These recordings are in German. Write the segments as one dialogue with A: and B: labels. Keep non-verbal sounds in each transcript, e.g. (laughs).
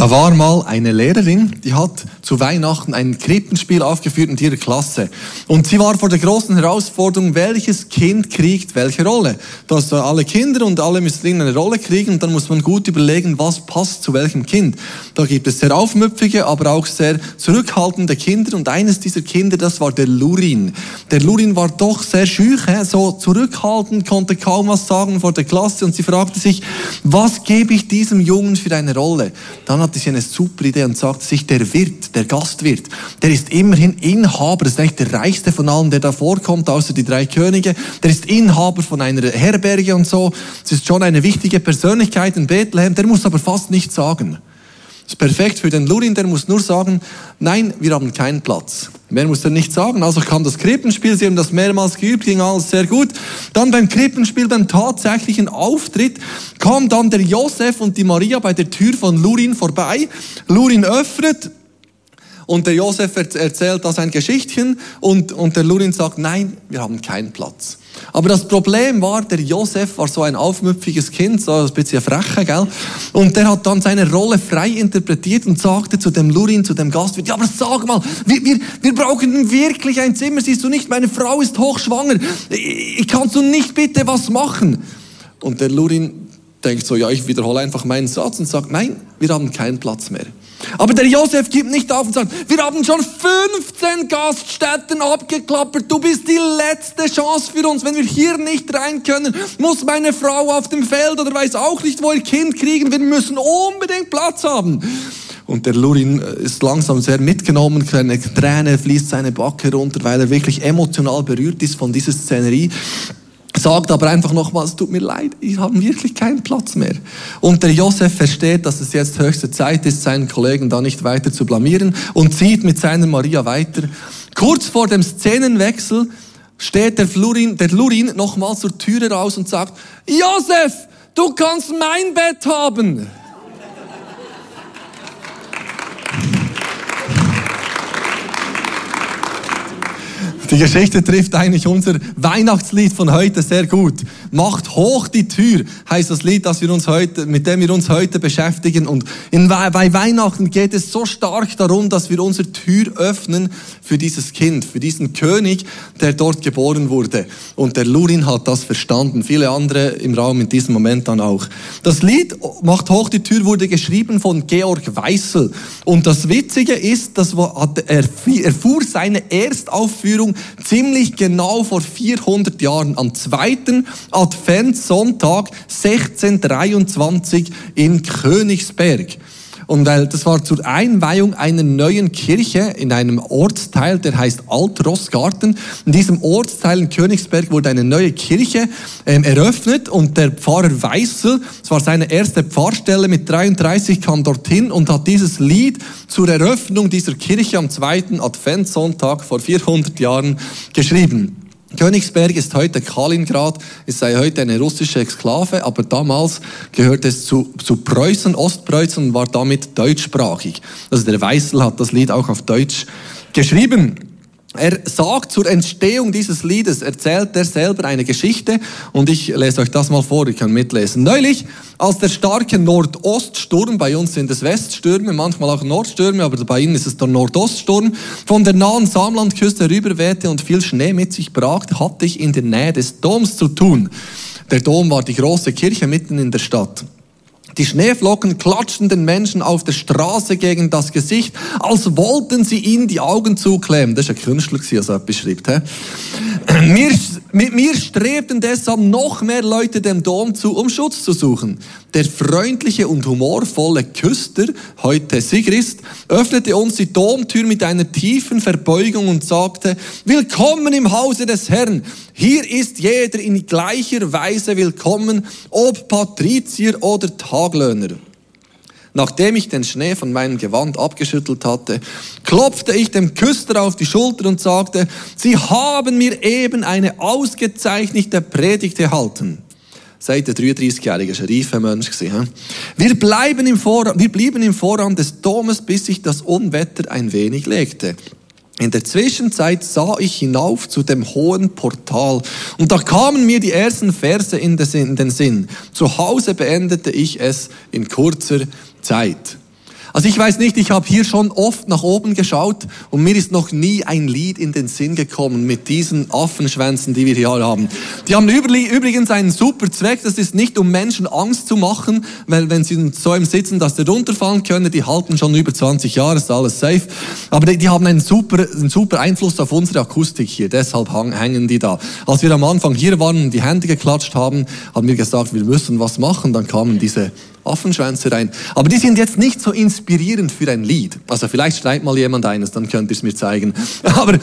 A: Da war mal eine Lehrerin, die hat zu Weihnachten ein Krippenspiel aufgeführt mit ihrer Klasse. Und sie war vor der großen Herausforderung, welches Kind kriegt welche Rolle. Dass alle Kinder und alle müssen eine Rolle kriegen und dann muss man gut überlegen, was passt zu welchem Kind. Da gibt es sehr aufmüpfige, aber auch sehr zurückhaltende Kinder und eines dieser Kinder, das war der Lurin. Der Lurin war doch sehr schüch, so zurückhaltend, konnte kaum was sagen vor der Klasse und sie fragte sich, was gebe ich diesem Jungen für eine Rolle? Dann hatte sie eine super Idee und sagte sich, der Wirt, der Gastwirt, der ist immerhin Inhaber, das ist eigentlich der reichste von allen, der da vorkommt, außer die drei Könige, der ist Inhaber von einer Herberge und so, das ist schon eine wichtige Persönlichkeit in Bethlehem, der muss aber fast nichts sagen. Das ist perfekt für den Lurin, der muss nur sagen, nein, wir haben keinen Platz. Mehr muss er nicht sagen. Also kam das Krippenspiel, sie haben das mehrmals geübt, ging alles sehr gut. Dann beim Krippenspiel, beim tatsächlichen Auftritt, kam dann der Josef und die Maria bei der Tür von Lurin vorbei. Lurin öffnet, und der Josef erzählt da sein Geschichtchen und, und der Lurin sagt, nein, wir haben keinen Platz. Aber das Problem war, der Josef war so ein aufmüpfiges Kind, so ein bisschen frecher, gell? Und der hat dann seine Rolle frei interpretiert und sagte zu dem Lurin, zu dem Gastwirt, ja, aber sag mal, wir, wir, wir brauchen wirklich ein Zimmer, siehst du nicht, meine Frau ist hochschwanger, kannst du nicht bitte was machen? Und der Lurin denkt so, ja, ich wiederhole einfach meinen Satz und sagt, nein, wir haben keinen Platz mehr. Aber der Josef gibt nicht auf und sagt, wir haben schon 15 Gaststätten abgeklappert, du bist die letzte Chance für uns. Wenn wir hier nicht rein können, muss meine Frau auf dem Feld oder weiß auch nicht, wo ihr Kind kriegen. Wir müssen unbedingt Platz haben. Und der Lurin ist langsam sehr mitgenommen, eine Träne fließt seine Backe runter, weil er wirklich emotional berührt ist von dieser Szenerie sagt aber einfach nochmals, tut mir leid, ich habe wirklich keinen Platz mehr. Und der Josef versteht, dass es jetzt höchste Zeit ist, seinen Kollegen da nicht weiter zu blamieren und zieht mit seiner Maria weiter. Kurz vor dem Szenenwechsel steht der Flurin, der Lurin nochmal zur Türe raus und sagt, Josef, du kannst mein Bett haben. Die Geschichte trifft eigentlich unser Weihnachtslied von heute sehr gut. Macht hoch die Tür, heißt das Lied, das wir uns heute, mit dem wir uns heute beschäftigen. Und in, bei Weihnachten geht es so stark darum, dass wir unsere Tür öffnen für dieses Kind, für diesen König, der dort geboren wurde. Und der Lurin hat das verstanden. Viele andere im Raum in diesem Moment dann auch. Das Lied Macht hoch die Tür wurde geschrieben von Georg Weißel. Und das Witzige ist, dass er erfuhr seine Erstaufführung ziemlich genau vor 400 Jahren, am zweiten Adventssonntag 1623 in Königsberg. Und weil das war zur Einweihung einer neuen Kirche in einem Ortsteil, der heißt Alt-Rossgarten. In diesem Ortsteil in Königsberg wurde eine neue Kirche ähm, eröffnet und der Pfarrer Weißel, das war seine erste Pfarrstelle mit 33, kam dorthin und hat dieses Lied zur Eröffnung dieser Kirche am zweiten Adventssonntag vor 400 Jahren geschrieben. Königsberg ist heute Kaliningrad, es sei heute eine russische Exklave, aber damals gehörte es zu, zu Preußen, Ostpreußen und war damit deutschsprachig. Also der Weißel hat das Lied auch auf Deutsch geschrieben. Er sagt zur Entstehung dieses Liedes, erzählt er selber eine Geschichte und ich lese euch das mal vor, ihr könnt mitlesen. Neulich, als der starke Nordoststurm, bei uns sind es Weststürme, manchmal auch Nordstürme, aber bei ihnen ist es der Nordoststurm, von der nahen Samlandküste rüberwehte und viel Schnee mit sich brachte, hatte ich in der Nähe des Doms zu tun. Der Dom war die große Kirche mitten in der Stadt. Die Schneeflocken klatschten den Menschen auf der Straße gegen das Gesicht, als wollten sie ihnen die Augen zuklemmen. Das ist ein Künstler, der so etwas schreibt. He? (clears throat) Mir, mit mir strebten deshalb noch mehr Leute dem Dom zu, um Schutz zu suchen. Der freundliche und humorvolle Küster, heute Sigrist, öffnete uns die Domtür mit einer tiefen Verbeugung und sagte, Willkommen im Hause des Herrn. Hier ist jeder in gleicher Weise willkommen, ob Patrizier oder Taglöhner. Nachdem ich den Schnee von meinem Gewand abgeschüttelt hatte, klopfte ich dem Küster auf die Schulter und sagte, Sie haben mir eben eine ausgezeichnete Predigt erhalten. Seit der 33-Jährige, ein reifer Mensch. Wir, bleiben im Vorraum, wir blieben im Vorraum des Domes, bis sich das Unwetter ein wenig legte. In der Zwischenzeit sah ich hinauf zu dem hohen Portal und da kamen mir die ersten Verse in den Sinn. Zu Hause beendete ich es in kurzer Zeit. Also ich weiß nicht, ich habe hier schon oft nach oben geschaut und mir ist noch nie ein Lied in den Sinn gekommen mit diesen Affenschwänzen, die wir hier haben. Die haben übrigens einen super Zweck, das ist nicht um Menschen Angst zu machen, weil wenn sie so im Sitzen, dass sie runterfallen können, die halten schon über 20 Jahre, ist alles safe. Aber die, die haben einen super, einen super Einfluss auf unsere Akustik hier, deshalb hängen die da. Als wir am Anfang hier waren und die Hände geklatscht haben, haben wir gesagt, wir müssen was machen, dann kamen diese Affenschwänze rein. Aber die sind jetzt nicht so inspirierend für ein Lied. Also vielleicht schreibt mal jemand eines, dann könnt ihr es mir zeigen. (laughs) Aber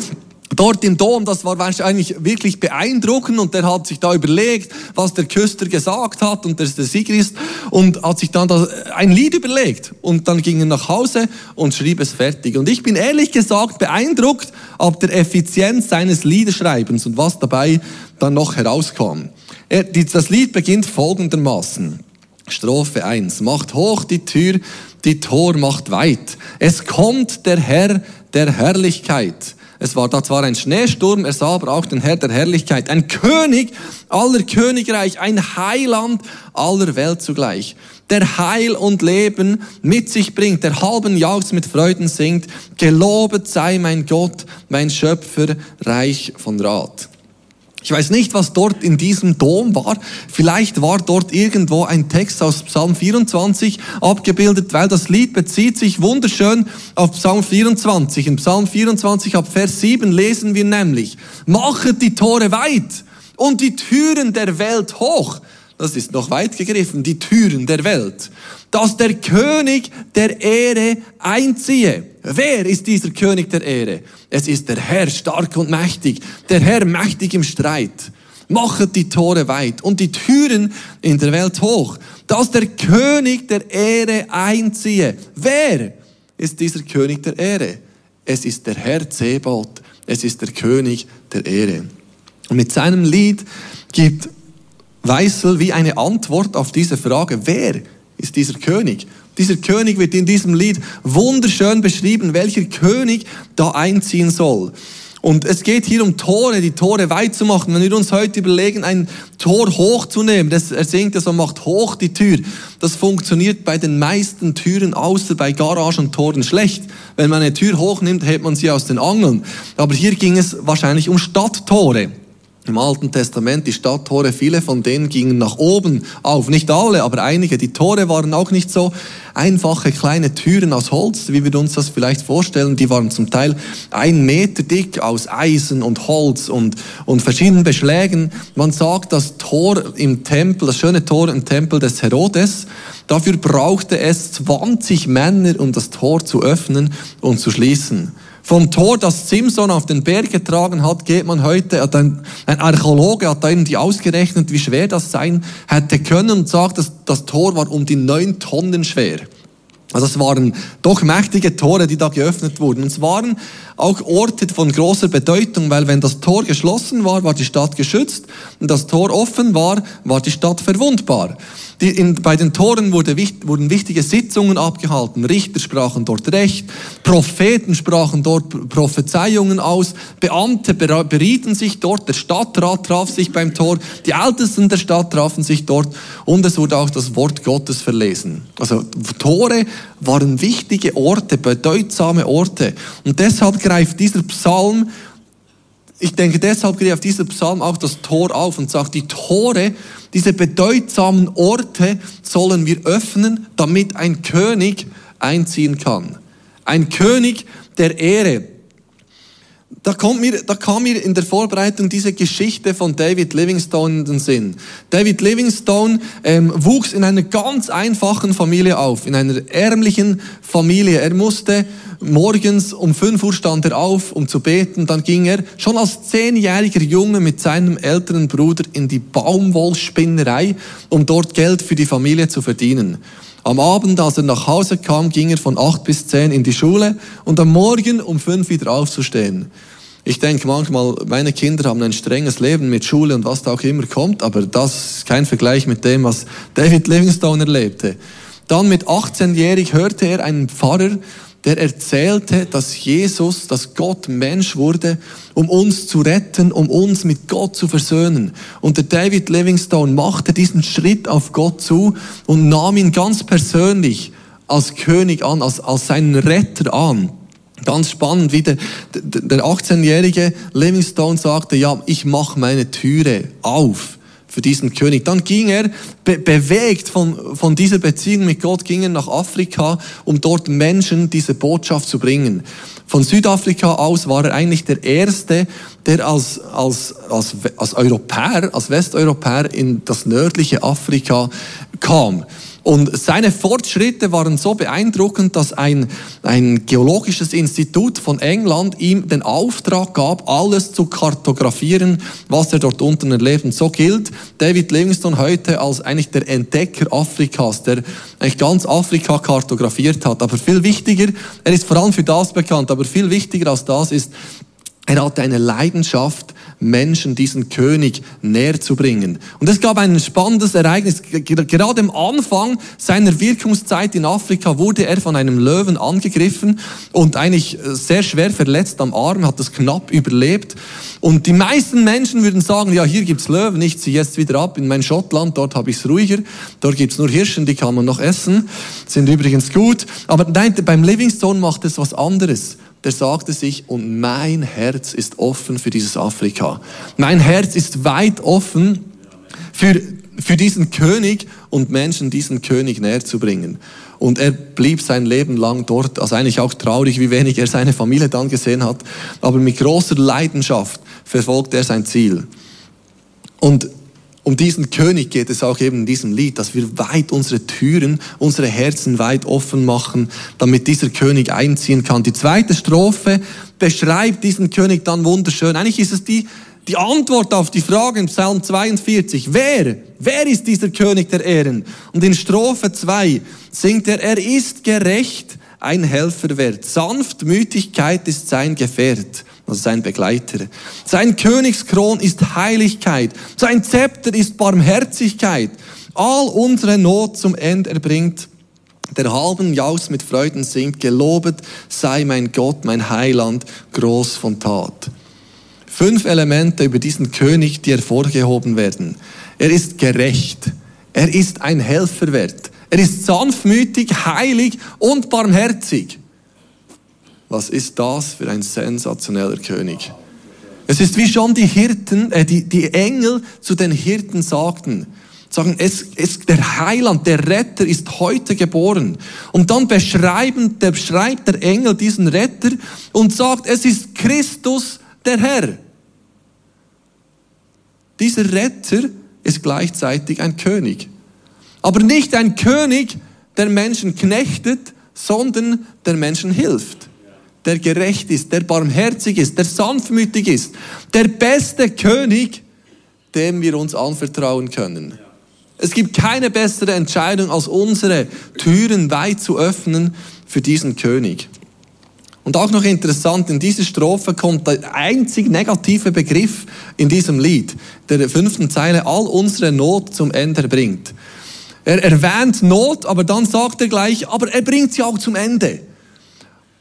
A: dort im Dom, das war wahrscheinlich wirklich beeindruckend und der hat sich da überlegt, was der Küster gesagt hat und der der Sigrist und hat sich dann ein Lied überlegt und dann ging er nach Hause und schrieb es fertig. Und ich bin ehrlich gesagt beeindruckt ab der Effizienz seines Liederschreibens und was dabei dann noch herauskam. Das Lied beginnt folgendermaßen. Strophe 1. Macht hoch die Tür, die Tor macht weit. Es kommt der Herr der Herrlichkeit. Es war da zwar ein Schneesturm, er sah aber auch den Herr der Herrlichkeit. Ein König aller Königreich, ein Heiland aller Welt zugleich. Der Heil und Leben mit sich bringt, der halben Jahres mit Freuden singt. Gelobet sei mein Gott, mein Schöpfer, reich von Rat. Ich weiß nicht, was dort in diesem Dom war. Vielleicht war dort irgendwo ein Text aus Psalm 24 abgebildet, weil das Lied bezieht sich wunderschön auf Psalm 24. In Psalm 24 ab Vers 7 lesen wir nämlich, machet die Tore weit und die Türen der Welt hoch. Das ist noch weit gegriffen, die Türen der Welt. Dass der König der Ehre einziehe. Wer ist dieser König der Ehre? Es ist der Herr stark und mächtig, der Herr mächtig im Streit. Machet die Tore weit und die Türen in der Welt hoch, dass der König der Ehre einziehe. Wer ist dieser König der Ehre? Es ist der Herr Zebot, es ist der König der Ehre. Und mit seinem Lied gibt Weißel wie eine Antwort auf diese Frage, wer ist dieser König? Dieser König wird in diesem Lied wunderschön beschrieben, welcher König da einziehen soll. Und es geht hier um Tore, die Tore weit zu machen. Wenn wir uns heute überlegen, ein Tor hochzunehmen, das, er singt ja so, macht hoch die Tür. Das funktioniert bei den meisten Türen, außer bei Garagentoren schlecht. Wenn man eine Tür hochnimmt, hält man sie aus den Angeln. Aber hier ging es wahrscheinlich um Stadttore. Im Alten Testament, die Stadttore, viele von denen gingen nach oben auf. Nicht alle, aber einige. Die Tore waren auch nicht so einfache kleine Türen aus Holz, wie wir uns das vielleicht vorstellen. Die waren zum Teil ein Meter dick aus Eisen und Holz und, und verschiedenen Beschlägen. Man sagt, das Tor im Tempel, das schöne Tor im Tempel des Herodes, dafür brauchte es 20 Männer, um das Tor zu öffnen und zu schließen. Vom Tor, das Simson auf den Berg getragen hat, geht man heute, ein, Archäologe hat irgendwie ausgerechnet, wie schwer das sein hätte können und sagt, dass das Tor war um die neun Tonnen schwer. Also es waren doch mächtige Tore, die da geöffnet wurden. Und es waren auch Orte von großer Bedeutung, weil wenn das Tor geschlossen war, war die Stadt geschützt und das Tor offen war, war die Stadt verwundbar. Die, in, bei den Toren wurde, wurden wichtige Sitzungen abgehalten. Richter sprachen dort Recht, Propheten sprachen dort Prophezeiungen aus, Beamte berieten sich dort, der Stadtrat traf sich beim Tor, die Ältesten der Stadt trafen sich dort und es wurde auch das Wort Gottes verlesen. Also Tore waren wichtige Orte, bedeutsame Orte. Und deshalb greift dieser Psalm ich denke, deshalb geht auf dieser Psalm auch das Tor auf und sagt, die Tore, diese bedeutsamen Orte sollen wir öffnen, damit ein König einziehen kann. Ein König der Ehre. Da, kommt mir, da kam mir in der Vorbereitung diese Geschichte von David Livingstone in den Sinn. David Livingstone ähm, wuchs in einer ganz einfachen Familie auf, in einer ärmlichen Familie. Er musste morgens um 5 Uhr stand er auf, um zu beten. Dann ging er schon als zehnjähriger Junge mit seinem älteren Bruder in die Baumwollspinnerei, um dort Geld für die Familie zu verdienen. Am Abend, als er nach Hause kam, ging er von acht bis zehn in die Schule und am Morgen um fünf wieder aufzustehen. Ich denke manchmal, meine Kinder haben ein strenges Leben mit Schule und was da auch immer kommt, aber das ist kein Vergleich mit dem, was David Livingstone erlebte. Dann mit 18-jährig hörte er einen Pfarrer, der erzählte, dass Jesus, dass Gott Mensch wurde, um uns zu retten, um uns mit Gott zu versöhnen. Und der David Livingstone machte diesen Schritt auf Gott zu und nahm ihn ganz persönlich als König an, als, als seinen Retter an. Ganz spannend, wie der, der 18-jährige Livingstone sagte, ja, ich mache meine Türe auf für diesen König. Dann ging er, be bewegt von, von dieser Beziehung mit Gott, ging er nach Afrika, um dort Menschen diese Botschaft zu bringen. Von Südafrika aus war er eigentlich der Erste, der als, als, als, als Europäer, als Westeuropäer in das nördliche Afrika kam. Und seine Fortschritte waren so beeindruckend, dass ein, ein geologisches Institut von England ihm den Auftrag gab, alles zu kartografieren, was er dort unten erlebt. Und so gilt David Livingstone heute als eigentlich der Entdecker Afrikas, der eigentlich ganz Afrika kartografiert hat. Aber viel wichtiger, er ist vor allem für das bekannt, aber viel wichtiger als das ist, er hatte eine Leidenschaft, Menschen diesen König näher zu bringen. Und es gab ein spannendes Ereignis. Gerade am Anfang seiner Wirkungszeit in Afrika wurde er von einem Löwen angegriffen und eigentlich sehr schwer verletzt am Arm, hat das knapp überlebt. Und die meisten Menschen würden sagen, ja, hier gibt's Löwen, ich ziehe jetzt wieder ab in mein Schottland, dort habe ich's ruhiger, dort gibt's nur Hirschen, die kann man noch essen, sind übrigens gut. Aber nein, beim Livingstone macht es was anderes der sagte sich, und mein Herz ist offen für dieses Afrika. Mein Herz ist weit offen für, für diesen König und Menschen diesen König näher zu bringen. Und er blieb sein Leben lang dort, also eigentlich auch traurig, wie wenig er seine Familie dann gesehen hat, aber mit großer Leidenschaft verfolgt er sein Ziel. Und um diesen König geht es auch eben in diesem Lied, dass wir weit unsere Türen, unsere Herzen weit offen machen, damit dieser König einziehen kann. Die zweite Strophe beschreibt diesen König dann wunderschön. Eigentlich ist es die, die Antwort auf die Frage in Psalm 42. Wer? Wer ist dieser König der Ehren? Und in Strophe 2 singt er, er ist gerecht, ein Helfer wert. Sanftmütigkeit ist sein Gefährt also sein Begleiter. Sein Königskron ist Heiligkeit, sein Zepter ist Barmherzigkeit. All unsere Not zum Ende erbringt, der halben Jaus mit Freuden singt, gelobet sei mein Gott, mein Heiland, groß von Tat. Fünf Elemente über diesen König, die hervorgehoben werden. Er ist gerecht. Er ist ein Helfer wert. Er ist sanftmütig, heilig und barmherzig. Was ist das für ein sensationeller König? Es ist wie schon die Hirten, äh, die, die Engel zu den Hirten sagten. Sagen, es, es, der Heiland, der Retter ist heute geboren. Und dann beschreiben, der beschreibt der Engel diesen Retter und sagt, es ist Christus, der Herr. Dieser Retter ist gleichzeitig ein König. Aber nicht ein König, der Menschen knechtet, sondern der Menschen hilft der gerecht ist, der barmherzig ist, der sanftmütig ist, der beste König, dem wir uns anvertrauen können. Es gibt keine bessere Entscheidung, als unsere Türen weit zu öffnen für diesen König. Und auch noch interessant, in dieser Strophe kommt der einzig negative Begriff in diesem Lied, der fünften Zeile, all unsere Not zum Ende bringt. Er erwähnt Not, aber dann sagt er gleich, aber er bringt sie auch zum Ende.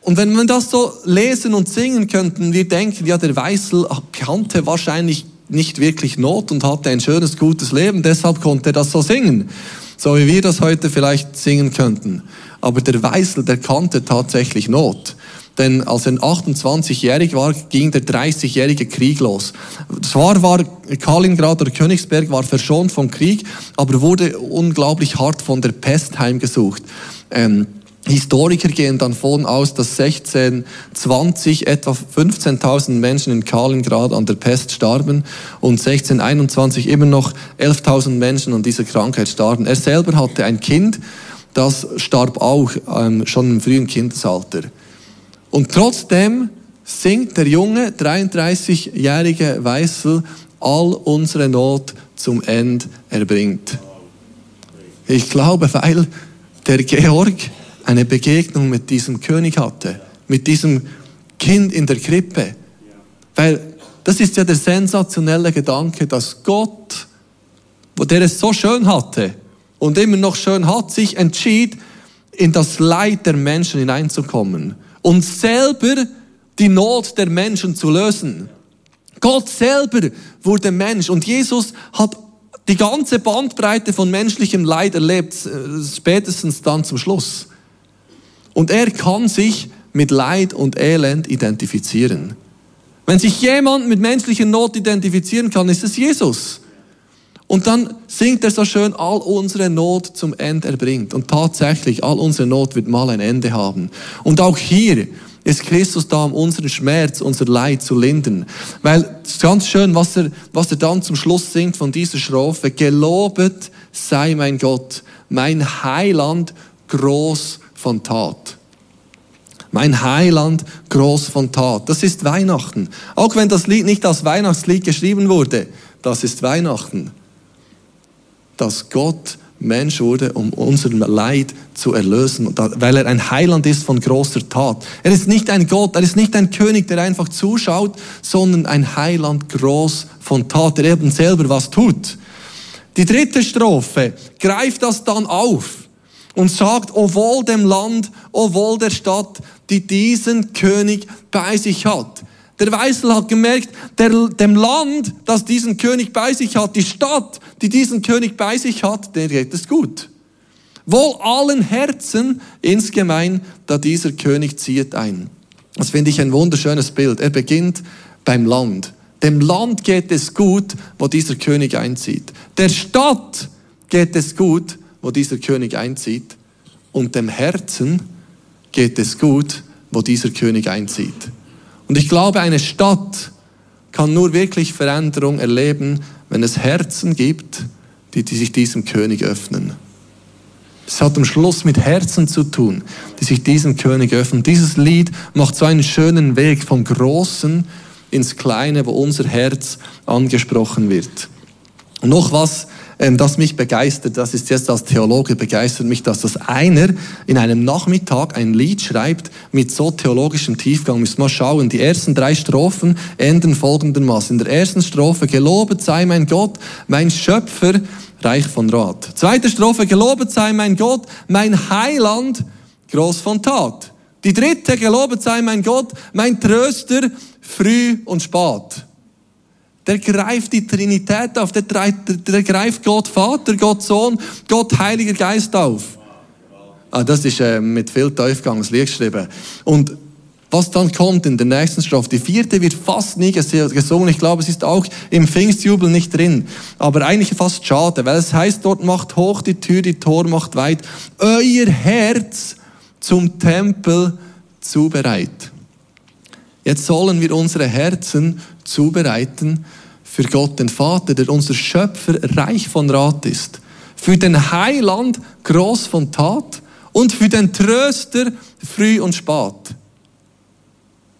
A: Und wenn wir das so lesen und singen könnten, wir denken, ja, der Weißel kannte wahrscheinlich nicht wirklich Not und hatte ein schönes, gutes Leben, deshalb konnte er das so singen. So wie wir das heute vielleicht singen könnten. Aber der Weißel, der kannte tatsächlich Not. Denn als er 28-jährig war, ging der 30-jährige Krieg los. Zwar war Kaliningrad oder Königsberg war verschont vom Krieg, aber wurde unglaublich hart von der Pest heimgesucht. Ähm, Historiker gehen davon aus, dass 1620 etwa 15.000 Menschen in Kaliningrad an der Pest starben und 1621 immer noch 11.000 Menschen an dieser Krankheit starben. Er selber hatte ein Kind, das starb auch ähm, schon im frühen Kindesalter. Und trotzdem singt der junge 33-jährige Weißel all unsere Not zum End erbringt. Ich glaube, weil der Georg eine Begegnung mit diesem König hatte, mit diesem Kind in der Krippe. Weil das ist ja der sensationelle Gedanke, dass Gott, wo der es so schön hatte und immer noch schön hat, sich entschied, in das Leid der Menschen hineinzukommen und selber die Not der Menschen zu lösen. Gott selber wurde Mensch und Jesus hat die ganze Bandbreite von menschlichem Leid erlebt, äh, spätestens dann zum Schluss. Und er kann sich mit Leid und Elend identifizieren. Wenn sich jemand mit menschlicher Not identifizieren kann, ist es Jesus. Und dann singt er so schön, all unsere Not zum Ende erbringt. Und tatsächlich, all unsere Not wird mal ein Ende haben. Und auch hier ist Christus da, um unseren Schmerz, unser Leid zu lindern. Weil es ist ganz schön, was er, was er dann zum Schluss singt von dieser Strophe. Gelobet sei mein Gott, mein Heiland groß von Tat. Mein Heiland groß von Tat. Das ist Weihnachten. Auch wenn das Lied nicht als Weihnachtslied geschrieben wurde, das ist Weihnachten dass Gott Mensch wurde, um unser Leid zu erlösen, weil er ein Heiland ist von großer Tat. Er ist nicht ein Gott, er ist nicht ein König, der einfach zuschaut, sondern ein Heiland groß von Tat, der eben selber was tut. Die dritte Strophe greift das dann auf und sagt, o wohl dem Land, o wohl der Stadt, die diesen König bei sich hat. Der Weisel hat gemerkt, der, dem Land, das diesen König bei sich hat, die Stadt, die diesen König bei sich hat, der geht es gut. Wohl allen Herzen insgemein, da dieser König zieht ein. Das finde ich ein wunderschönes Bild. Er beginnt beim Land. Dem Land geht es gut, wo dieser König einzieht. Der Stadt geht es gut, wo dieser König einzieht. Und dem Herzen geht es gut, wo dieser König einzieht. Und ich glaube, eine Stadt kann nur wirklich Veränderung erleben, wenn es Herzen gibt, die, die sich diesem König öffnen. Es hat am Schluss mit Herzen zu tun, die sich diesem König öffnen. Dieses Lied macht so einen schönen Weg vom Großen ins Kleine, wo unser Herz angesprochen wird. Und noch was das mich begeistert, das ist jetzt als Theologe begeistert mich, dass das einer in einem Nachmittag ein Lied schreibt mit so theologischem Tiefgang. Müssen mal schauen. Die ersten drei Strophen enden folgendermaßen. In der ersten Strophe, gelobet sei mein Gott, mein Schöpfer, reich von Rat. Zweite Strophe, gelobet sei mein Gott, mein Heiland, groß von Tat. Die dritte, gelobet sei mein Gott, mein Tröster, früh und spät der greift die Trinität auf, der, der, greift Gott Vater, Gott Sohn, Gott Heiliger Geist auf. Ah, das ist äh, mit viel Tiefgang das Lied geschrieben. Und was dann kommt in der nächsten Strophe, die vierte wird fast nie gesungen. Ich glaube, es ist auch im Pfingstjubel nicht drin. Aber eigentlich fast schade, weil es heißt, dort macht hoch die Tür, die Tor macht weit. Euer Herz zum Tempel zubereit. Jetzt sollen wir unsere Herzen zubereiten für Gott den Vater, der unser Schöpfer reich von Rat ist, für den Heiland groß von Tat und für den Tröster früh und spät.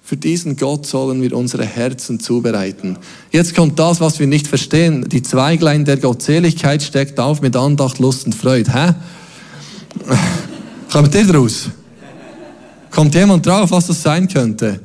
A: Für diesen Gott sollen wir unsere Herzen zubereiten. Jetzt kommt das, was wir nicht verstehen. Die Zweiglein der Gottseligkeit steckt auf mit Andacht, Lust und Freude. Hä? Kommt ihr draus? Kommt jemand drauf, was das sein könnte?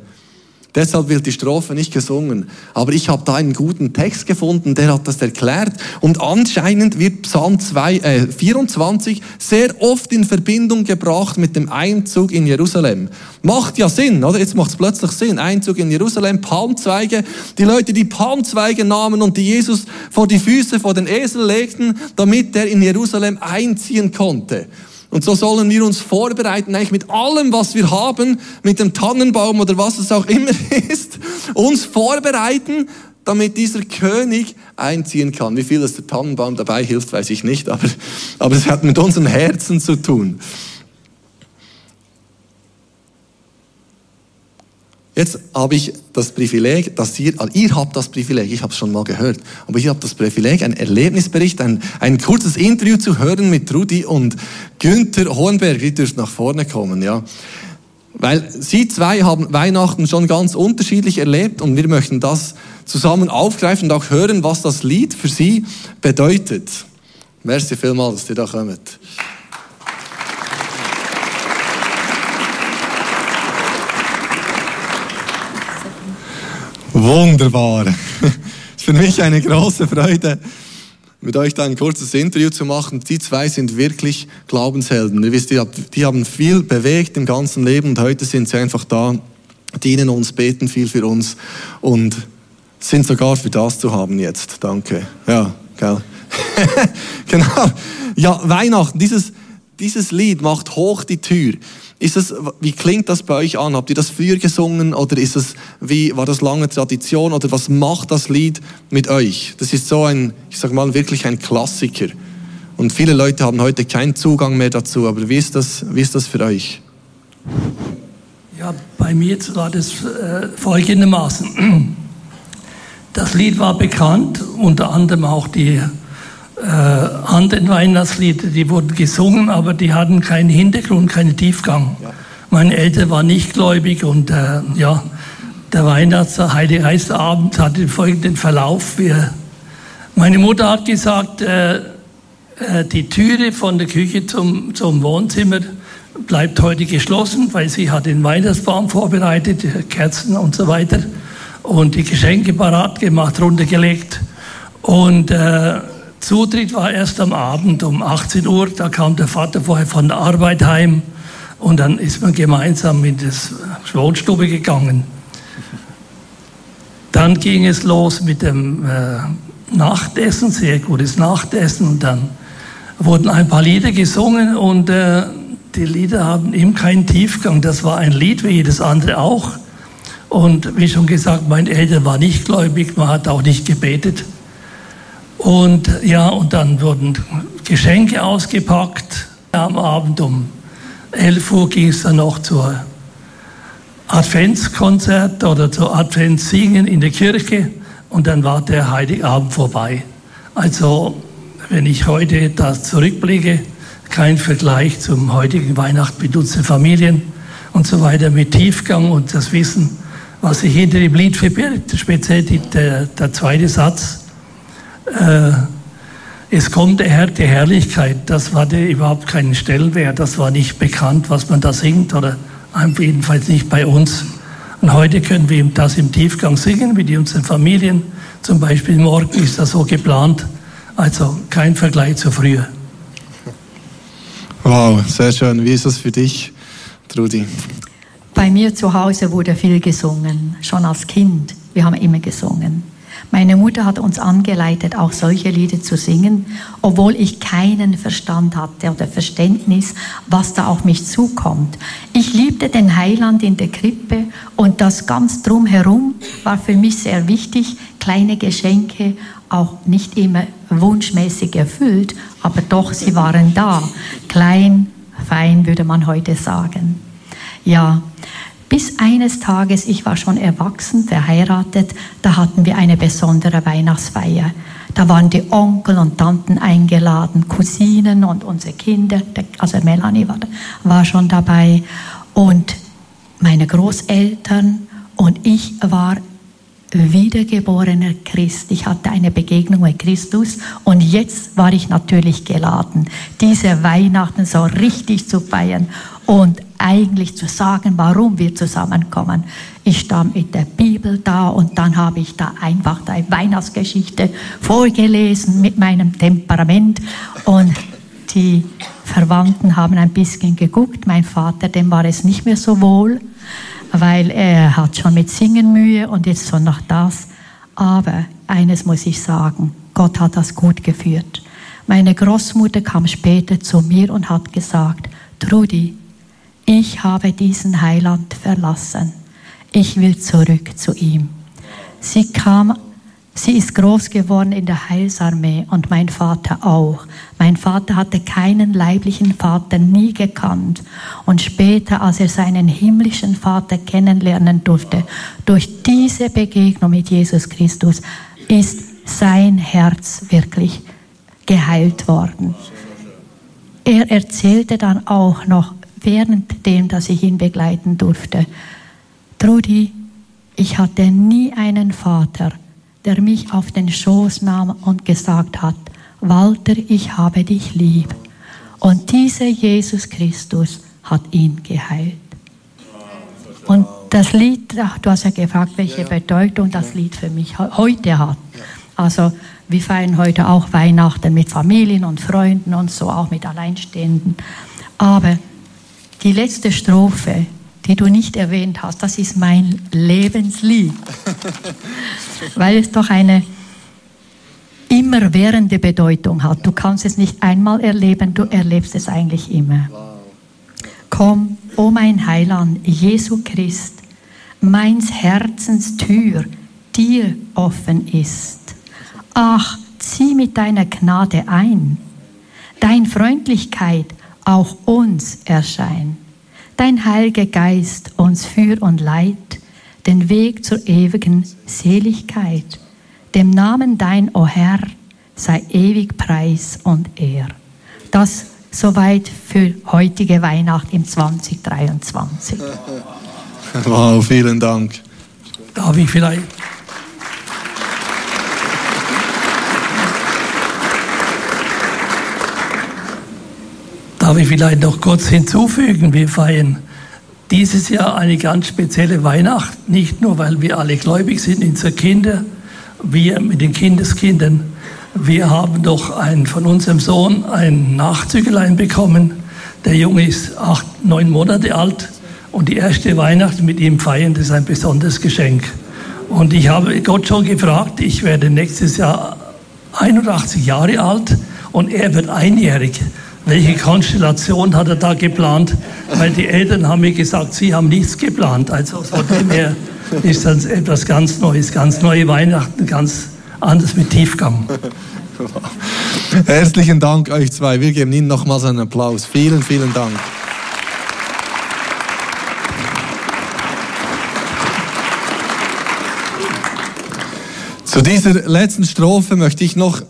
A: Deshalb wird die Strophe nicht gesungen. Aber ich habe da einen guten Text gefunden, der hat das erklärt. Und anscheinend wird Psalm 2, äh, 24 sehr oft in Verbindung gebracht mit dem Einzug in Jerusalem. Macht ja Sinn, oder? Jetzt macht es plötzlich Sinn. Einzug in Jerusalem, Palmzweige. Die Leute, die Palmzweige nahmen und die Jesus vor die Füße vor den Esel legten, damit er in Jerusalem einziehen konnte. Und so sollen wir uns vorbereiten, eigentlich mit allem, was wir haben, mit dem Tannenbaum oder was es auch immer (laughs) ist, uns vorbereiten, damit dieser König einziehen kann. Wie viel es der Tannenbaum dabei hilft, weiß ich nicht, aber, aber es hat mit unserem Herzen zu tun. Jetzt habe ich das Privileg, dass ihr, also ihr habt das Privileg, ich habe es schon mal gehört, aber ich habe das Privileg, einen Erlebnisbericht, ein, ein kurzes Interview zu hören mit Rudi und Günther Hohenberg. Die dürft nach vorne kommen, ja. Weil sie zwei haben Weihnachten schon ganz unterschiedlich erlebt und wir möchten das zusammen aufgreifen und auch hören, was das Lied für sie bedeutet. Merci vielmals, dass ihr da kommt. Wunderbar. (laughs) Ist für mich eine große Freude, mit euch da ein kurzes Interview zu machen. Die zwei sind wirklich Glaubenshelden. Ihr wisst, die haben viel bewegt im ganzen Leben und heute sind sie einfach da, dienen uns, beten viel für uns und sind sogar für das zu haben jetzt. Danke. Ja, gell. (laughs) genau. Ja, Weihnachten, dieses, dieses Lied macht hoch die Tür. Ist es, wie klingt das bei euch an? Habt ihr das früher gesungen oder ist es, wie, war das lange Tradition oder was macht das Lied mit euch? Das ist so ein, ich sag mal, wirklich ein Klassiker. Und viele Leute haben heute keinen Zugang mehr dazu, aber wie ist das, wie ist das für euch?
B: Ja, bei mir war das äh, folgendermaßen. (clears throat) Das Lied war bekannt, unter anderem auch die äh, anderen Weihnachtslieder, die wurden gesungen, aber die hatten keinen Hintergrund, keinen Tiefgang. Ja. Meine Eltern waren nicht gläubig und äh, ja, der Weihnachts-, Heilige Geistabend hatte folgenden Verlauf. Wir, meine Mutter hat gesagt, äh, äh, die Türe von der Küche zum, zum Wohnzimmer bleibt heute geschlossen, weil sie hat den Weihnachtsbaum vorbereitet, Kerzen und so weiter und die Geschenke parat gemacht, runtergelegt. Und äh, Zutritt war erst am Abend um 18 Uhr. Da kam der Vater vorher von der Arbeit heim und dann ist man gemeinsam in das Wohnstube gegangen. Dann ging es los mit dem äh, Nachtessen, sehr gutes Nachtessen. Und dann wurden ein paar Lieder gesungen und äh, die Lieder haben eben keinen Tiefgang. Das war ein Lied wie jedes andere auch. Und wie schon gesagt, meine Eltern waren nicht gläubig, man hat auch nicht gebetet. Und ja, und dann wurden Geschenke ausgepackt. Am Abend um 11 Uhr ging es dann noch zur Adventskonzert oder zur Adventssingen in der Kirche und dann war der Heiligabend vorbei. Also, wenn ich heute das zurückblicke, kein Vergleich zum heutigen Weihnachten mit unseren Familien und so weiter, mit Tiefgang und das Wissen, was sich hinter dem Lied verbirgt. Speziell der, der zweite Satz, äh, es kommt der Herr, die Herrlichkeit, das war der überhaupt keinen Stellenwert, das war nicht bekannt, was man da singt oder jedenfalls nicht bei uns. Und heute können wir das im Tiefgang singen, wie die unseren Familien. Zum Beispiel morgen ist das so geplant. Also kein Vergleich zu früher.
A: Wow, sehr schön. Wie ist das für dich, Trudi?
C: Bei mir zu Hause wurde viel gesungen, schon als Kind. Wir haben immer gesungen. Meine Mutter hat uns angeleitet, auch solche Lieder zu singen, obwohl ich keinen Verstand hatte oder Verständnis, was da auf mich zukommt. Ich liebte den Heiland in der Krippe und das ganz drumherum war für mich sehr wichtig. Kleine Geschenke, auch nicht immer wunschmäßig erfüllt, aber doch, sie waren da. Klein, fein würde man heute sagen. Ja, bis eines Tages, ich war schon erwachsen, verheiratet, da hatten wir eine besondere Weihnachtsfeier. Da waren die Onkel und Tanten eingeladen, Cousinen und unsere Kinder, also Melanie war, war schon dabei und meine Großeltern und ich war wiedergeborener Christ. Ich hatte eine Begegnung mit Christus und jetzt war ich natürlich geladen, diese Weihnachten so richtig zu feiern und eigentlich zu sagen, warum wir zusammenkommen. Ich stand mit der Bibel da und dann habe ich da einfach die Weihnachtsgeschichte vorgelesen mit meinem Temperament und die Verwandten haben ein bisschen geguckt. Mein Vater, dem war es nicht mehr so wohl, weil er hat schon mit Singen Mühe und jetzt so noch das. Aber eines muss ich sagen, Gott hat das gut geführt. Meine Großmutter kam später zu mir und hat gesagt, Trudi, ich habe diesen Heiland verlassen. Ich will zurück zu ihm. Sie kam, sie ist groß geworden in der Heilsarmee und mein Vater auch. Mein Vater hatte keinen leiblichen Vater nie gekannt und später, als er seinen himmlischen Vater kennenlernen durfte, durch diese Begegnung mit Jesus Christus, ist sein Herz wirklich geheilt worden. Er erzählte dann auch noch, währenddem, dass ich ihn begleiten durfte. Trudi, ich hatte nie einen Vater, der mich auf den Schoß nahm und gesagt hat, Walter, ich habe dich lieb. Und dieser Jesus Christus hat ihn geheilt. Und das Lied, du hast ja gefragt, welche Bedeutung das Lied für mich heute hat. Also wir feiern heute auch Weihnachten mit Familien und Freunden und so, auch mit Alleinstehenden. Aber die letzte Strophe, die du nicht erwähnt hast, das ist mein Lebenslied, (laughs) weil es doch eine immerwährende Bedeutung hat. Du kannst es nicht einmal erleben, du erlebst es eigentlich immer. Komm, o mein Heiland, Jesu Christ, meins Herzens Tür dir offen ist. Ach, zieh mit deiner Gnade ein, dein Freundlichkeit auch uns erscheint dein Heiliger Geist uns führ und leit den Weg zur ewigen Seligkeit. Dem Namen dein, o Herr, sei ewig Preis und Ehr. Das soweit für heutige Weihnacht im 2023. (laughs)
A: Wow, vielen Dank.
B: Darf ich vielleicht Darf ich vielleicht noch kurz hinzufügen, wir feiern dieses Jahr eine ganz spezielle Weihnacht, nicht nur weil wir alle gläubig sind, unsere Kinder, wir mit den Kindeskindern. Wir haben doch einen, von unserem Sohn ein Nachzügelein bekommen. Der Junge ist acht, neun Monate alt und die erste Weihnacht mit ihm feiern, das ist ein besonderes Geschenk. Und ich habe Gott schon gefragt, ich werde nächstes Jahr 81 Jahre alt und er wird einjährig welche Konstellation hat er da geplant? Weil die Eltern haben mir gesagt, sie haben nichts geplant. Also von dem her ist das etwas ganz Neues, ganz neue Weihnachten, ganz anders mit Tiefgang. (laughs)
A: Herzlichen Dank euch zwei. Wir geben Ihnen nochmals einen Applaus. Vielen, vielen Dank. Zu dieser letzten Strophe möchte ich noch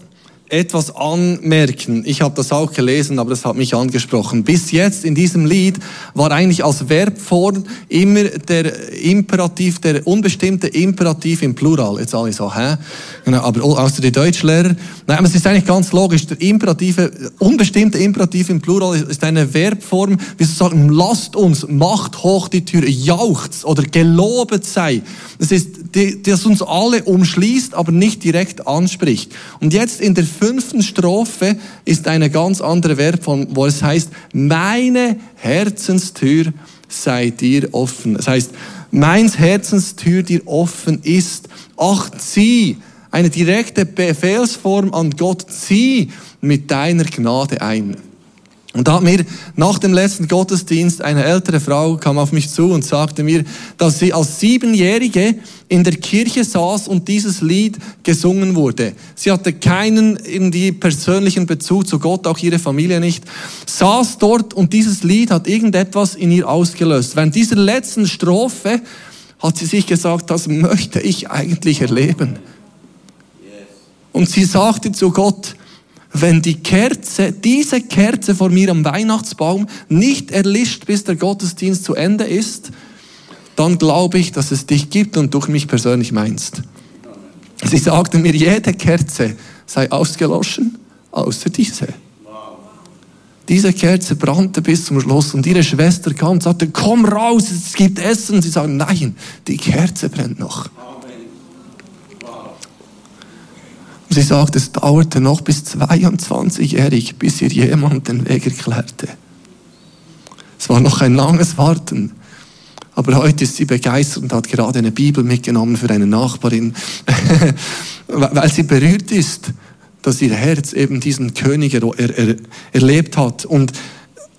A: etwas anmerken. Ich habe das auch gelesen, aber das hat mich angesprochen. Bis jetzt in diesem Lied war eigentlich als Verbform immer der Imperativ, der unbestimmte Imperativ im Plural. Jetzt alle so, hä? Genau, aber außer die Deutschlehrer. Nein, aber es ist eigentlich ganz logisch. Der imperative, unbestimmte Imperativ im Plural ist eine Verbform, wie zu sagen, lasst uns, macht hoch die Tür, jauchzt oder gelobet sei. Das ist, das uns alle umschließt, aber nicht direkt anspricht. Und jetzt in der fünften Strophe ist eine ganz andere Verbform, wo es heißt, meine Herzenstür sei dir offen. Das heißt, meins Herzenstür dir offen ist. Ach, zieh, eine direkte Befehlsform an Gott, zieh mit deiner Gnade ein. Und da hat mir nach dem letzten Gottesdienst eine ältere Frau kam auf mich zu und sagte mir, dass sie als Siebenjährige in der Kirche saß und dieses Lied gesungen wurde. Sie hatte keinen irgendwie persönlichen Bezug zu Gott, auch ihre Familie nicht. Saß dort und dieses Lied hat irgendetwas in ihr ausgelöst. Während dieser letzten Strophe hat sie sich gesagt, das möchte ich eigentlich erleben. Und sie sagte zu Gott, wenn die Kerze, diese Kerze vor mir am Weihnachtsbaum nicht erlischt, bis der Gottesdienst zu Ende ist, dann glaube ich, dass es dich gibt und du mich persönlich meinst. Sie sagte mir, jede Kerze sei ausgeloschen, außer diese. Diese Kerze brannte bis zum Schluss und ihre Schwester kam und sagte, komm raus, es gibt Essen. Sie sagen, nein, die Kerze brennt noch. Sie sagt, es dauerte noch bis 22-jährig, bis ihr jemand den Weg erklärte. Es war noch ein langes Warten. Aber heute ist sie begeistert und hat gerade eine Bibel mitgenommen für eine Nachbarin, (laughs) weil sie berührt ist, dass ihr Herz eben diesen König er, er, erlebt hat. Und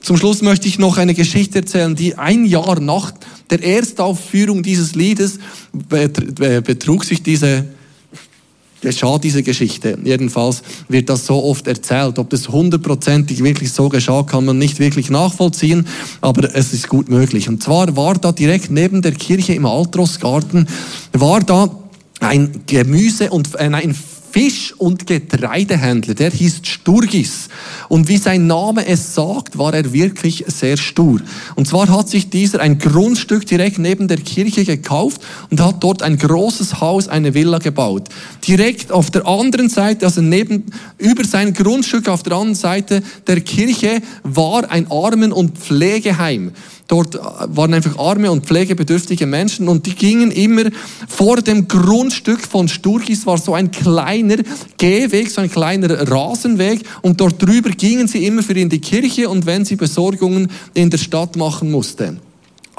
A: zum Schluss möchte ich noch eine Geschichte erzählen, die ein Jahr nach der Erstaufführung dieses Liedes betrug sich diese geschah diese Geschichte. Jedenfalls wird das so oft erzählt. Ob das hundertprozentig wirklich so geschah, kann man nicht wirklich nachvollziehen, aber es ist gut möglich. Und zwar war da direkt neben der Kirche im Altrosgarten, war da ein Gemüse- und äh, ein Fisch- und Getreidehändler, der hieß Sturgis. Und wie sein Name es sagt, war er wirklich sehr stur. Und zwar hat sich dieser ein Grundstück direkt neben der Kirche gekauft und hat dort ein großes Haus, eine Villa gebaut. Direkt auf der anderen Seite, also neben, über sein Grundstück auf der anderen Seite der Kirche war ein Armen- und Pflegeheim. Dort waren einfach arme und pflegebedürftige Menschen und die gingen immer vor dem Grundstück von Sturgis war so ein kleiner Gehweg, so ein kleiner Rasenweg und dort drüber gingen sie immer für in die Kirche und wenn sie Besorgungen in der Stadt machen mussten.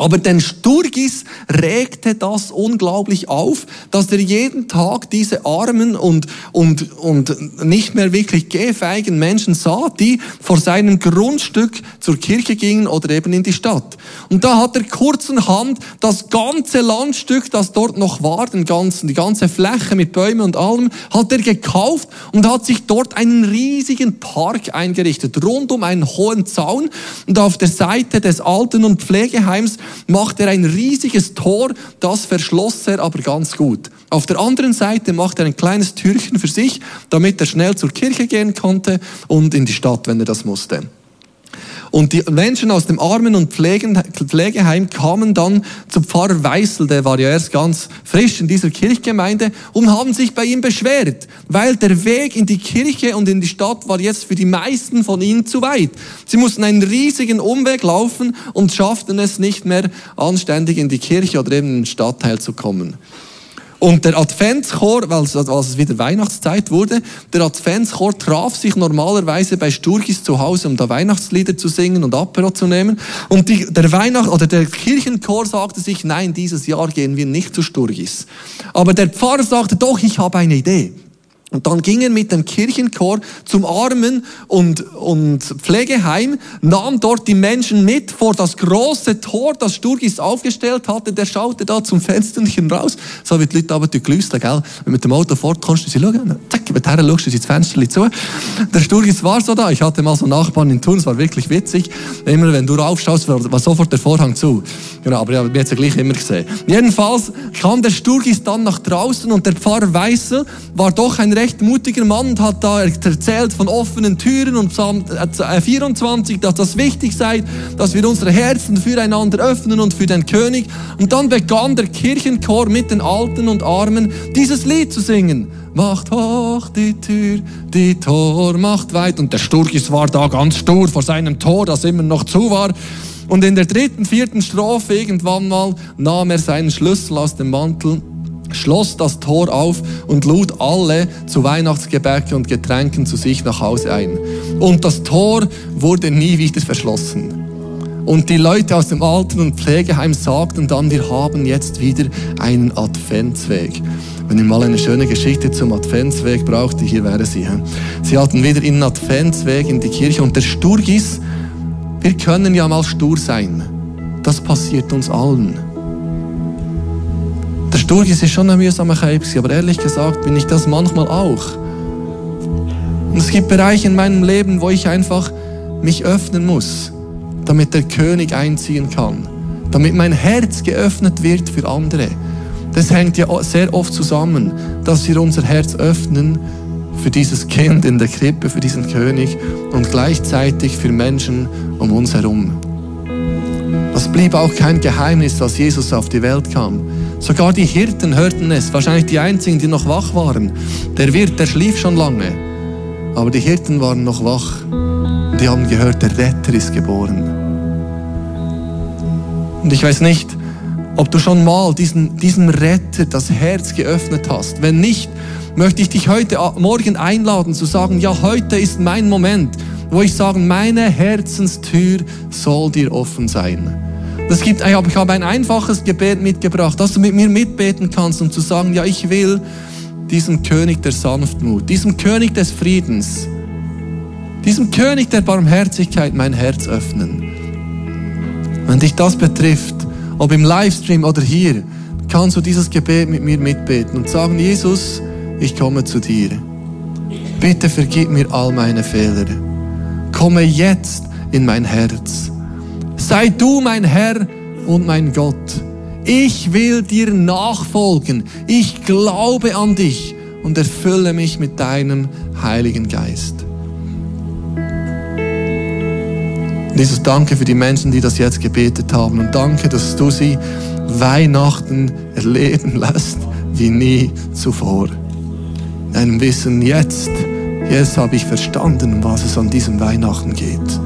A: Aber den Sturgis regte das unglaublich auf, dass er jeden Tag diese armen und, und, und nicht mehr wirklich gehfeigen Menschen sah, die vor seinem Grundstück zur Kirche gingen oder eben in die Stadt. Und da hat er kurzerhand das ganze Landstück, das dort noch war, den ganzen, die ganze Fläche mit Bäumen und allem, hat er gekauft und hat sich dort einen riesigen Park eingerichtet, rund um einen hohen Zaun. Und auf der Seite des Alten- und Pflegeheims macht er ein riesiges Tor, das verschloss er aber ganz gut. Auf der anderen Seite macht er ein kleines Türchen für sich, damit er schnell zur Kirche gehen konnte und in die Stadt, wenn er das musste. Und die Menschen aus dem Armen- und Pflegeheim kamen dann zu Pfarrer Weißel, der war ja erst ganz frisch in dieser Kirchgemeinde, und haben sich bei ihm beschwert, weil der Weg in die Kirche und in die Stadt war jetzt für die meisten von ihnen zu weit. Sie mussten einen riesigen Umweg laufen und schafften es nicht mehr anständig in die Kirche oder eben in den Stadtteil zu kommen. Und der Adventschor, als, als es wieder Weihnachtszeit wurde, der Adventschor traf sich normalerweise bei Sturgis zu Hause, um da Weihnachtslieder zu singen und Apero zu nehmen. Und die, der Weihnacht oder der Kirchenchor sagte sich, nein, dieses Jahr gehen wir nicht zu Sturgis. Aber der Pfarrer sagte, doch, ich habe eine Idee. Und dann gingen mit dem Kirchenchor zum Armen- und, und Pflegeheim, nahm dort die Menschen mit vor das große Tor, das Sturgis aufgestellt hatte. Der schaute da zum Fensterchen raus, so wie die Leute aber gelüsten, gell? Wenn mit dem Auto fortkommst, sie schauen, zack, die Herren schaust du ins Fenster zu. Der Sturgis war so da. Ich hatte mal so Nachbarn in Thun, es war wirklich witzig. Immer wenn du raufschaust, war sofort der Vorhang zu. Genau, aber ich habe jetzt ja gleich immer gesehen. Jedenfalls kam der Sturgis dann nach draußen und der Pfarrer Weißel war doch ein recht mutiger Mann hat da erzählt von offenen Türen und Psalm 24, dass das wichtig sei, dass wir unsere Herzen füreinander öffnen und für den König. Und dann begann der Kirchenchor mit den Alten und Armen dieses Lied zu singen. Macht hoch die Tür, die Tor macht weit. Und der Sturgis war da ganz stur vor seinem Tor, das immer noch zu war. Und in der dritten, vierten Strophe irgendwann mal nahm er seinen Schlüssel aus dem Mantel schloss das Tor auf und lud alle zu Weihnachtsgebäck und Getränken zu sich nach Hause ein. Und das Tor wurde nie wieder verschlossen. Und die Leute aus dem Alten- und Pflegeheim sagten dann, wir haben jetzt wieder einen Adventsweg. Wenn ihr mal eine schöne Geschichte zum Adventsweg braucht, hier wäre sie. Sie hatten wieder einen Adventsweg in die Kirche und der Sturgis, wir können ja mal stur sein. Das passiert uns allen. Der Sturgis ist schon ein mühsamer Kaib, aber ehrlich gesagt bin ich das manchmal auch. Und es gibt Bereiche in meinem Leben, wo ich einfach mich öffnen muss, damit der König einziehen kann, damit mein Herz geöffnet wird für andere. Das hängt ja sehr oft zusammen, dass wir unser Herz öffnen für dieses Kind in der Krippe, für diesen König und gleichzeitig für Menschen um uns herum. Das blieb auch kein Geheimnis, als Jesus auf die Welt kam. Sogar die Hirten hörten es, wahrscheinlich die einzigen, die noch wach waren. Der Wirt, der schlief schon lange, aber die Hirten waren noch wach. Die haben gehört, der Retter ist geboren. Und ich weiß nicht, ob du schon mal diesen, diesem Retter das Herz geöffnet hast. Wenn nicht, möchte ich dich heute Morgen einladen zu sagen, ja, heute ist mein Moment, wo ich sage, meine Herzenstür soll dir offen sein. Es gibt, ich habe ein einfaches Gebet mitgebracht, dass du mit mir mitbeten kannst, um zu sagen, ja, ich will diesem König der Sanftmut, diesem König des Friedens, diesem König der Barmherzigkeit mein Herz öffnen. Wenn dich das betrifft, ob im Livestream oder hier, kannst du dieses Gebet mit mir mitbeten und sagen, Jesus, ich komme zu dir. Bitte vergib mir all meine Fehler. Komme jetzt in mein Herz. Sei du mein Herr und mein Gott. Ich will dir nachfolgen. Ich glaube an dich und erfülle mich mit deinem Heiligen Geist. Jesus, danke für die Menschen, die das jetzt gebetet haben und danke, dass du sie Weihnachten erleben (laughs) lässt wie nie zuvor. In Wissen jetzt, jetzt habe ich verstanden, um was es an diesem Weihnachten geht.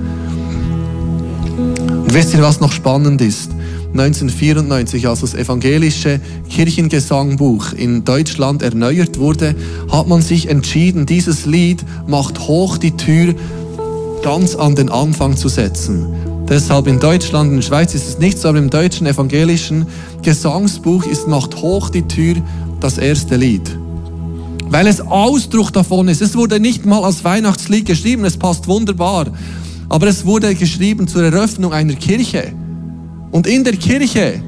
A: Wisst ihr, was noch spannend ist? 1994, als das evangelische Kirchengesangbuch in Deutschland erneuert wurde, hat man sich entschieden, dieses Lied macht hoch die Tür ganz an den Anfang zu setzen. Deshalb in Deutschland, in der Schweiz ist es nicht so, aber im deutschen evangelischen Gesangsbuch ist Macht hoch die Tür das erste Lied. Weil es Ausdruck davon ist. Es wurde nicht mal als Weihnachtslied geschrieben, es passt wunderbar. Aber es wurde geschrieben zur Eröffnung einer Kirche. Und in der Kirche,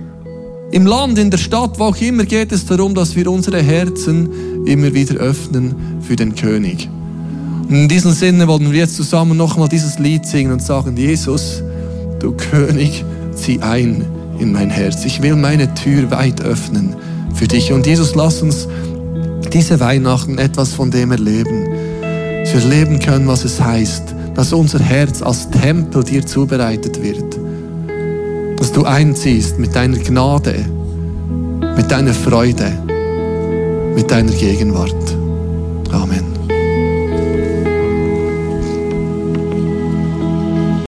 A: im Land, in der Stadt, wo auch immer, geht es darum, dass wir unsere Herzen immer wieder öffnen für den König. Und in diesem Sinne wollen wir jetzt zusammen nochmal dieses Lied singen und sagen, Jesus, du König, zieh ein in mein Herz. Ich will meine Tür weit öffnen für dich. Und Jesus, lass uns diese Weihnachten etwas von dem erleben. Dass wir erleben können, was es heißt, dass unser Herz als Tempel dir zubereitet wird. Dass du einziehst mit deiner Gnade, mit deiner Freude, mit deiner Gegenwart. Amen.